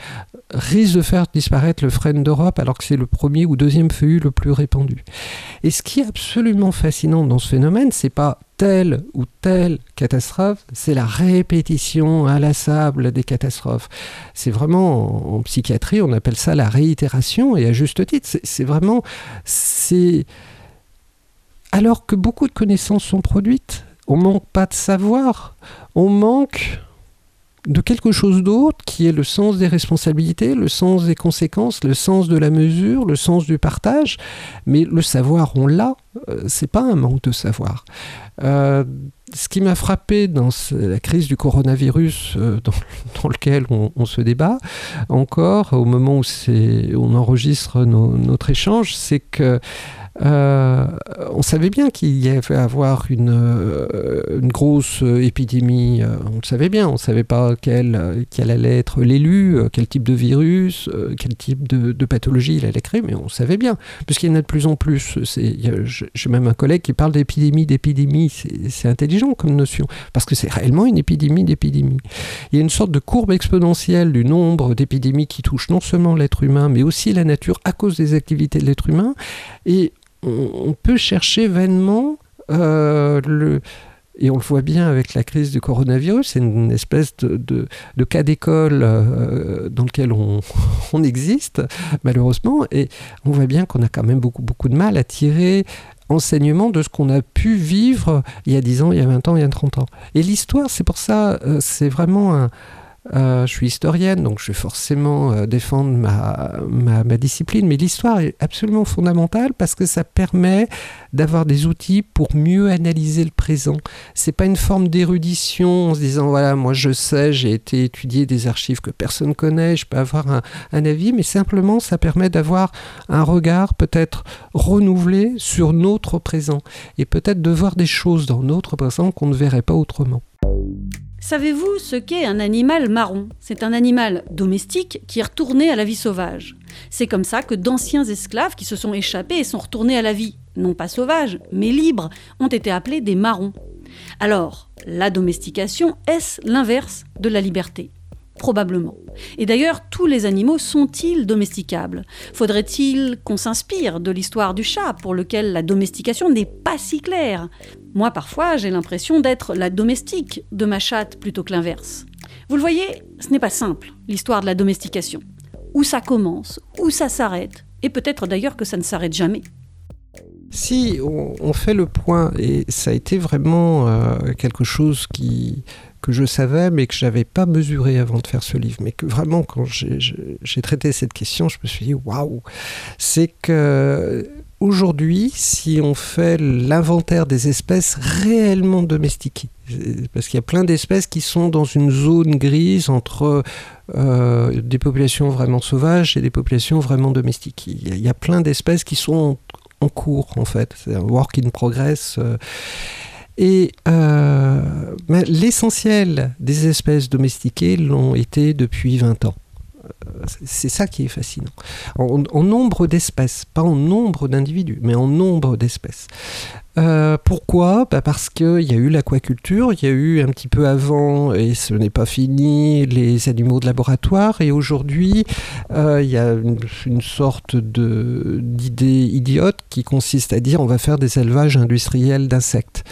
risque de faire disparaître le frêne d'Europe alors que c'est le premier ou deuxième feuillu le plus répandu. Et ce qui est absolument fascinant dans ce phénomène, c'est pas telle ou telle catastrophe, c'est la répétition inlassable des catastrophes. C'est vraiment, en, psychiatrie, on appelle ça la réitération, et à juste titre, c'est vraiment... c'est Alors que beaucoup de connaissances sont produites, on manque pas de savoir, on manque de quelque chose d'autre qui est le sens des responsabilités, le sens des conséquences, le sens de la mesure, le sens du partage. Mais le savoir, on l'a. Euh, c'est pas un manque de savoir. Euh, ce qui m'a frappé dans la crise du coronavirus euh, dans, lequel on, se débat encore au moment où, on enregistre notre échange, c'est que euh, on savait bien qu'il y avait à avoir une, euh, grosse épidémie. on le savait bien. On ne savait pas quel, allait être l'élu, quel type de virus, quel type de, de, pathologie il allait créer, mais on savait bien. Puisqu'il y en a de plus en plus. J'ai même un collègue qui parle d'épidémie, d'épidémie. C'est intelligent comme notion. Parce que c'est réellement une épidémie d'épidémie. Il y a une sorte de courbe exponentielle du nombre d'épidémies qui touchent non seulement l'être humain, mais aussi la nature à cause des activités de l'être humain. Et on, peut chercher vainement euh, le, et on le voit bien avec la crise du coronavirus, c'est une espèce de, cas d'école euh, dans lequel on, on, existe, malheureusement, et on voit bien qu'on a quand même beaucoup, beaucoup de mal à tirer enseignement de ce qu'on a pu vivre il y a 10 ans, il y a 20 ans, il y a 30 ans. Et l'histoire, c'est pour ça, euh, c'est vraiment un, euh, je suis historienne, donc je vais forcément euh, défendre ma, discipline, mais l'histoire est absolument fondamentale parce que ça permet d'avoir des outils pour mieux analyser le présent. C'est pas une forme d'érudition en se disant voilà, moi je sais, j'ai été étudier des archives que personne connaît, je peux avoir un avis, mais simplement ça permet d'avoir un regard peut-être renouvelé sur notre présent et peut-être de voir des choses dans notre présent qu'on ne verrait pas autrement. Savez-vous ce qu'est un animal marron? C'est un animal domestique qui est retourné à la vie sauvage. C'est comme ça que d'anciens esclaves qui se sont échappés et sont retournés à la vie, non pas sauvage, mais libre, ont été appelés des marrons. Alors, la domestication, est-ce l'inverse de la liberté? Probablement. Et d'ailleurs, tous les animaux sont-ils domesticables? Faudrait-il qu'on s'inspire de l'histoire du chat, pour lequel la domestication n'est pas si claire? Moi, parfois, j'ai l'impression d'être la domestique de ma chatte plutôt que l'inverse. Vous le voyez, ce n'est pas simple, l'histoire de la domestication. Où ça commence, où ça s'arrête, et peut-être d'ailleurs que ça ne s'arrête jamais. Si on, fait le point, et ça a été vraiment euh, quelque chose qui, que je savais mais que je n'avais pas mesuré avant de faire ce livre. Mais que vraiment, quand j'ai traité cette question, je me suis dit waouh C'est que aujourd'hui, si on fait l'inventaire des espèces réellement domestiquées, parce qu'il y a plein d'espèces qui sont dans une zone grise entre euh, des populations vraiment sauvages et des populations vraiment domestiquées. Il y a, plein d'espèces qui sont en, cours, en fait. C'est un work in progress. Euh, et euh, l'essentiel des espèces domestiquées l'ont été depuis 20 ans. Euh, c'est ça qui est fascinant. En, nombre d'espèces, pas en nombre d'individus, mais en nombre d'espèces. Euh, pourquoi? Bah Parce qu'il y a eu l'aquaculture, il y a eu un petit peu avant, et ce n'est pas fini, les animaux de laboratoire, et aujourd'hui, il y a une sorte d'idée idiote qui consiste à dire on va faire des élevages industriels d'insectes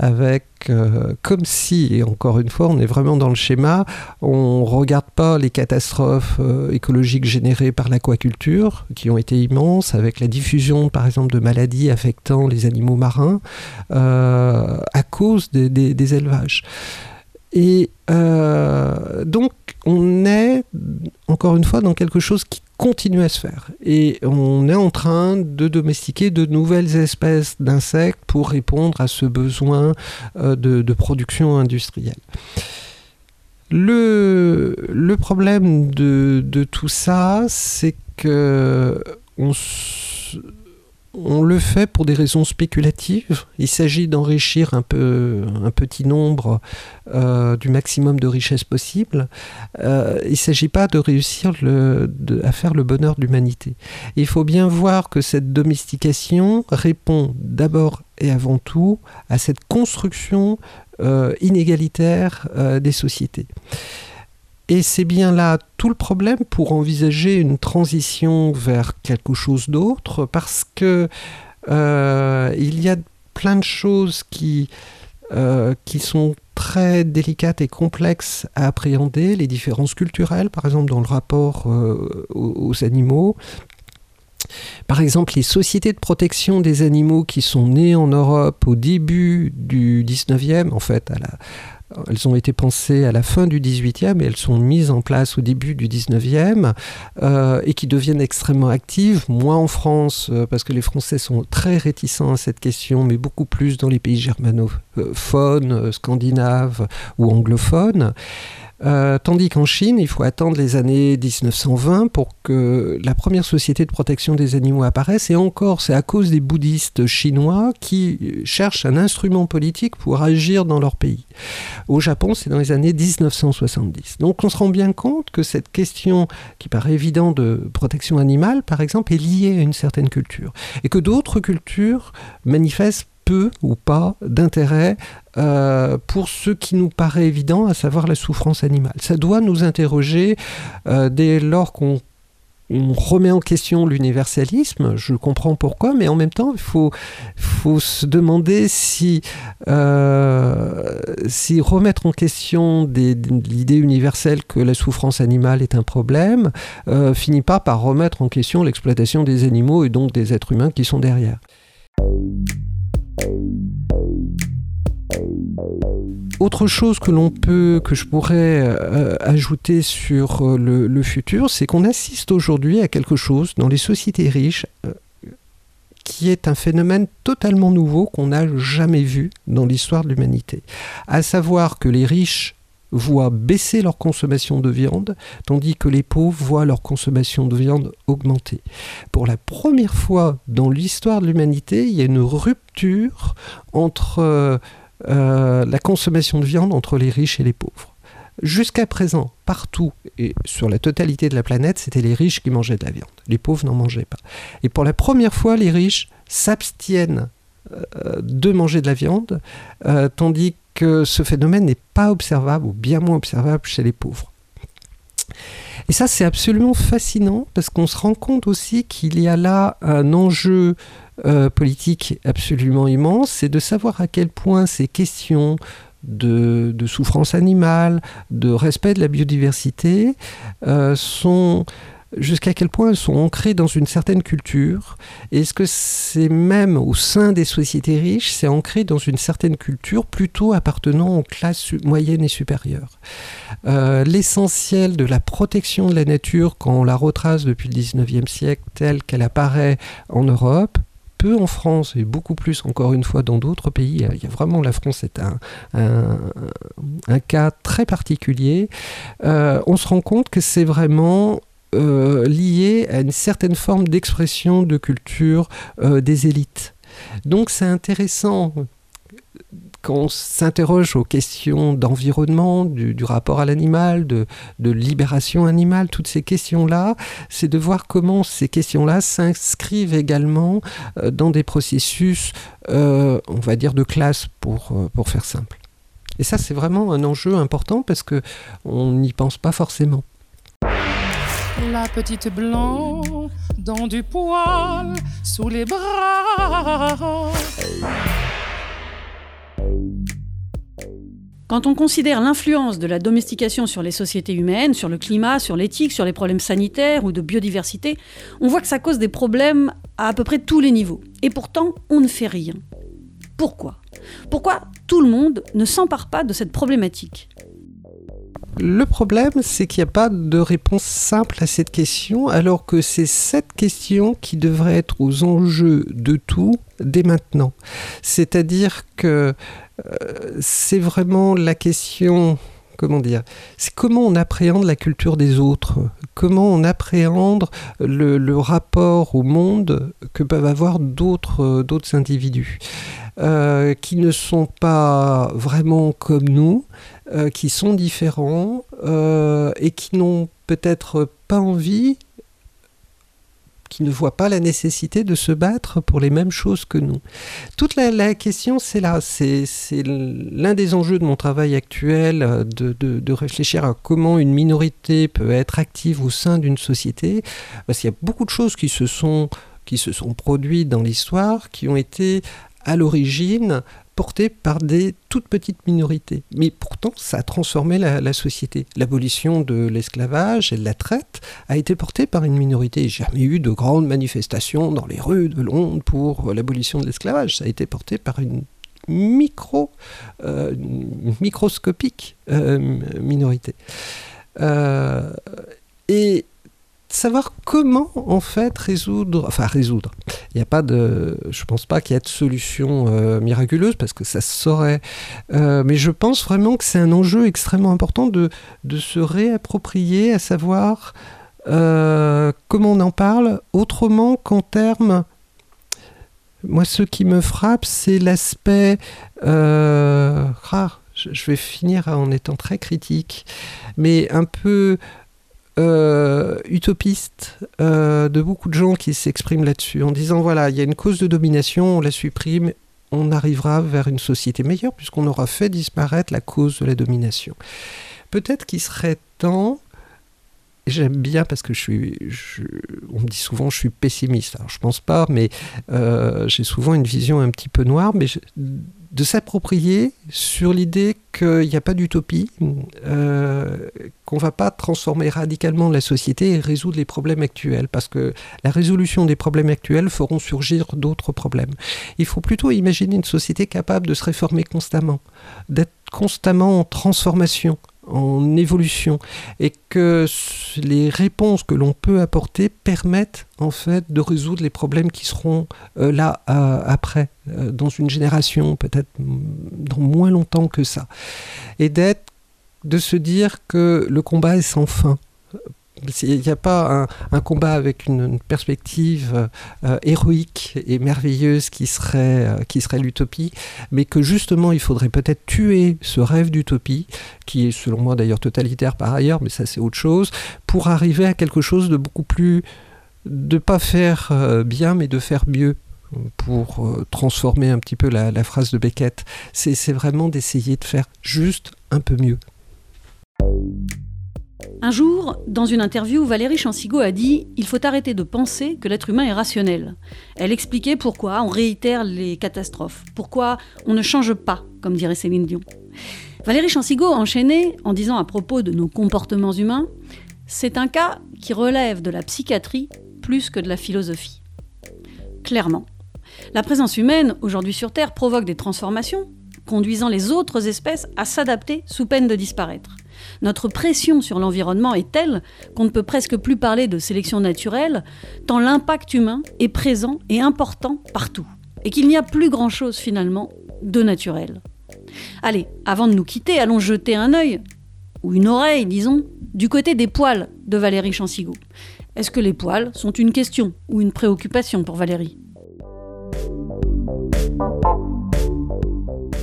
avec euh, comme si, et encore une fois, on est vraiment dans le schéma, on regarde pas les catastrophes euh, écologiques générées par l'aquaculture, qui ont été immenses, avec la diffusion, par exemple, de maladies affectant les animaux marins, euh, à cause des élevages. Et donc, on est, encore une fois, dans quelque chose qui continue à se faire. Et on est en train de domestiquer de nouvelles espèces d'insectes pour répondre à ce besoin euh, de, production industrielle. Le, problème de, de, tout ça, c'est que on, on le fait pour des raisons spéculatives. Il s'agit d'enrichir un, petit nombre euh, du maximum de richesses possible. Euh, il ne s'agit pas de réussir à faire le bonheur de l'humanité. Il faut bien voir que cette domestication répond d'abord et avant tout à cette construction euh, inégalitaire des sociétés. Et c'est bien là tout le problème pour envisager une transition vers quelque chose d'autre, parce que euh, il y a plein de choses qui, euh, qui sont très délicates et complexes à appréhender, les différences culturelles, par exemple dans le rapport euh, aux, animaux, par exemple, les sociétés de protection des animaux qui sont nées en Europe au début du 19e, en fait, à la, elles ont été pensées à la fin du 18e et elles sont mises en place au début du 19e euh, et qui deviennent extrêmement actives, moins en France euh, parce que les Français sont très réticents à cette question, mais beaucoup plus dans les pays germanophones, euh, scandinaves ou anglophones. Euh, tandis qu'en Chine, il faut attendre les années 1920 pour que la première société de protection des animaux apparaisse. Et encore, c'est à cause des bouddhistes chinois qui cherchent un instrument politique pour agir dans leur pays. Au Japon, c'est dans les années 1970. Donc on se rend bien compte que cette question, qui paraît évidente de protection animale, par exemple, est liée à une certaine culture. Et que d'autres cultures manifestent ou pas d'intérêt euh, pour ce qui nous paraît évident, à savoir la souffrance animale. Ça doit nous interroger euh, dès lors qu'on remet en question l'universalisme, je comprends pourquoi, mais en même temps, il faut, se demander euh, si remettre en question l'idée universelle que la souffrance animale est un problème finit pas par remettre en question l'exploitation des animaux et donc des êtres humains qui sont derrière. Autre chose que l'on peut, que je pourrais euh, ajouter sur euh, le, futur, c'est qu'on assiste aujourd'hui à quelque chose dans les sociétés riches euh, qui est un phénomène totalement nouveau qu'on n'a jamais vu dans l'histoire de l'humanité. À savoir que les riches voient baisser leur consommation de viande, tandis que les pauvres voient leur consommation de viande augmenter. Pour la première fois dans l'histoire de l'humanité, il y a une rupture entre euh, euh, la consommation de viande entre les riches et les pauvres. Jusqu'à présent, partout et sur la totalité de la planète, c'était les riches qui mangeaient de la viande. Les pauvres n'en mangeaient pas. Et pour la première fois, les riches s'abstiennent euh, de manger de la viande, tandis que ce phénomène n'est pas observable, ou bien moins observable chez les pauvres. Et ça, c'est absolument fascinant parce qu'on se rend compte aussi qu'il y a là un enjeu euh, politique absolument immense, c'est de savoir à quel point ces questions de, souffrance animale, de respect de la biodiversité, euh, sont jusqu'à quel point elles sont ancrées dans une certaine culture Est-ce que c'est même au sein des sociétés riches, c'est ancré dans une certaine culture plutôt appartenant aux classes moyennes et supérieures? Euh, L'essentiel de la protection de la nature, quand on la retrace depuis le 19e siècle telle qu'elle apparaît en Europe, peu en France et beaucoup plus encore une fois dans d'autres pays. Il y a vraiment la France est un, un, cas très particulier. Euh, on se rend compte que c'est vraiment euh, lié à une certaine forme d'expression de culture euh, des élites. Donc c'est intéressant quand on s'interroge aux questions d'environnement, du, rapport à l'animal, de, libération animale, toutes ces questions-là, c'est de voir comment ces questions-là s'inscrivent également euh, dans des processus, on va dire, de classe, pour, pour faire simple. Et ça, c'est vraiment un enjeu important parce qu'on n'y pense pas forcément. La petite blanc dans du poil sous les bras. Quand on considère l'influence de la domestication sur les sociétés humaines, sur le climat, sur l'éthique, sur les problèmes sanitaires ou de biodiversité, on voit que ça cause des problèmes à à peu près tous les niveaux. Et pourtant, on ne fait rien. Pourquoi? Pourquoi tout le monde ne s'empare pas de cette problématique? Le problème, c'est qu'il n'y a pas de réponse simple à cette question, alors que c'est cette question qui devrait être aux enjeux de tout dès maintenant. C'est-à-dire que euh, c'est vraiment la question comment dire, c'est comment on appréhende la culture des autres, comment on appréhende le, rapport au monde que peuvent avoir d'autres individus. Euh, qui ne sont pas vraiment comme nous, euh, qui sont différents euh, et qui n'ont peut-être pas envie, qui ne voient pas la nécessité de se battre pour les mêmes choses que nous. Toute la, question, c'est là, c'est l'un des enjeux de mon travail actuel, de, réfléchir à comment une minorité peut être active au sein d'une société, parce qu'il y a beaucoup de choses qui se sont qui se sont produites dans l'histoire, qui ont été à l'origine porté par des toutes petites minorités. Mais pourtant, ça a transformé la, société. L'abolition de l'esclavage et de la traite a été portée par une minorité. Jamais eu de grandes manifestations dans les rues de Londres pour l'abolition de l'esclavage. Ça a été porté par une euh, microscopique euh, minorité. Euh, savoir comment en fait résoudre, enfin résoudre. Il n'y a pas de, je pense pas qu'il y ait de solution euh, miraculeuse parce que ça se saurait. Euh, mais je pense vraiment que c'est un enjeu extrêmement important de, de se réapproprier, à savoir euh, comment on en parle autrement qu'en termes moi, ce qui me frappe, c'est l'aspect. Euh, je vais finir en étant très critique, mais un peu euh, utopiste euh, de beaucoup de gens qui s'expriment là-dessus en disant voilà, il y a une cause de domination, on la supprime, on arrivera vers une société meilleure puisqu'on aura fait disparaître la cause de la domination. Peut-être qu'il serait temps j'aime bien parce que je suis, on me dit souvent je suis pessimiste. Alors je pense pas, mais euh, j'ai souvent une vision un petit peu noire, mais de s'approprier sur l'idée qu'il n'y a pas d'utopie, euh, qu'on ne va pas transformer radicalement la société et résoudre les problèmes actuels, parce que la résolution des problèmes actuels feront surgir d'autres problèmes. Il faut plutôt imaginer une société capable de se réformer constamment, d'être constamment en transformation, en évolution et que les réponses que l'on peut apporter permettent en fait de résoudre les problèmes qui seront euh, là euh, après, euh, dans une génération, peut-être dans moins longtemps que ça. Et d'être, de se dire que le combat est sans fin il n'y a pas un, combat avec une, perspective euh, héroïque et merveilleuse qui serait, euh, serait l'utopie, mais que justement il faudrait peut-être tuer ce rêve d'utopie, qui est selon moi d'ailleurs totalitaire par ailleurs, mais ça c'est autre chose, pour arriver à quelque chose de beaucoup plus... de pas faire euh, bien, mais de faire mieux pour transformer un petit peu la phrase de Beckett. C'est vraiment d'essayer de faire juste un peu mieux. Un jour, dans une interview, Valérie Chansigo a dit Il faut arrêter de penser que l'être humain est rationnel. Elle expliquait pourquoi on réitère les catastrophes, pourquoi on ne change pas, comme dirait Céline Dion. Valérie Chansigo enchaînait en disant à propos de nos comportements humains C'est un cas qui relève de la psychiatrie plus que de la philosophie. Clairement. La présence humaine, aujourd'hui sur Terre, provoque des transformations, conduisant les autres espèces à s'adapter sous peine de disparaître. Notre pression sur l'environnement est telle qu'on ne peut presque plus parler de sélection naturelle, tant l'impact humain est présent et important partout, et qu'il n'y a plus grand-chose finalement de naturel. Allez, avant de nous quitter, allons jeter un œil, ou une oreille, disons, du côté des poils de Valérie Chansigo. Est-ce que les poils sont une question ou une préoccupation pour Valérie?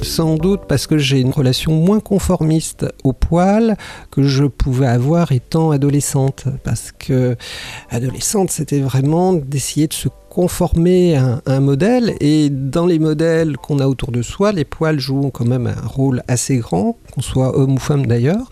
Sans doute parce que j'ai une relation moins conformiste au poil que je pouvais avoir étant adolescente. Parce que adolescente, c'était vraiment d'essayer de se conformer à un, modèle et dans les modèles qu'on a autour de soi, les poils jouent quand même un rôle assez grand, qu'on soit homme ou femme d'ailleurs.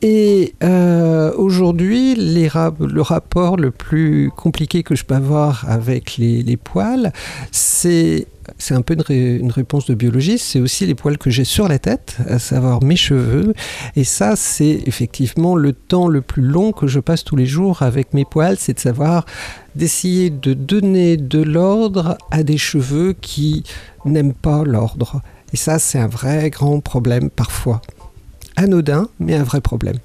Et euh, aujourd'hui, le rapport le plus compliqué que je peux avoir avec les poils, c'est c'est un peu une, réponse de biologiste, c'est aussi les poils que j'ai sur la tête, à savoir mes cheveux. Et ça, c'est effectivement le temps le plus long que je passe tous les jours avec mes poils, c'est de savoir d'essayer de donner de l'ordre à des cheveux qui n'aiment pas l'ordre. Et ça, c'est un vrai grand problème parfois. Anodin, mais un vrai problème.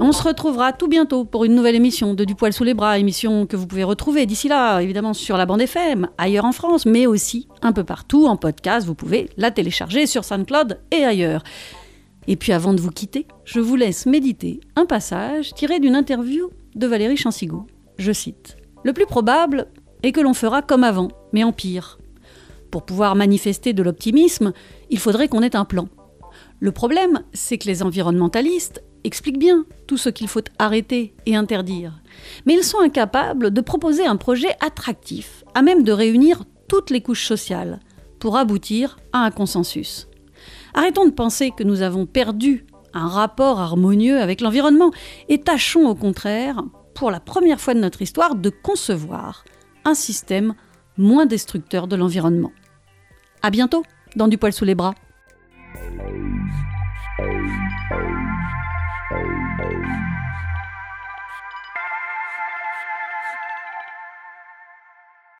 On se retrouvera tout bientôt pour une nouvelle émission de Du poil sous les bras, émission que vous pouvez retrouver d'ici là, évidemment sur la bande FM, ailleurs en France, mais aussi un peu partout en podcast. Vous pouvez la télécharger sur SoundCloud et ailleurs. Et puis avant de vous quitter, je vous laisse méditer un passage tiré d'une interview de Valérie Chansigo. Je cite Le plus probable est que l'on fera comme avant, mais en pire. Pour pouvoir manifester de l'optimisme, il faudrait qu'on ait un plan. Le problème, c'est que les environnementalistes expliquent bien tout ce qu'il faut arrêter et interdire. Mais ils sont incapables de proposer un projet attractif, à même de réunir toutes les couches sociales, pour aboutir à un consensus. Arrêtons de penser que nous avons perdu un rapport harmonieux avec l'environnement et tâchons au contraire, pour la première fois de notre histoire, de concevoir un système moins destructeur de l'environnement. À bientôt dans Du poil sous les bras.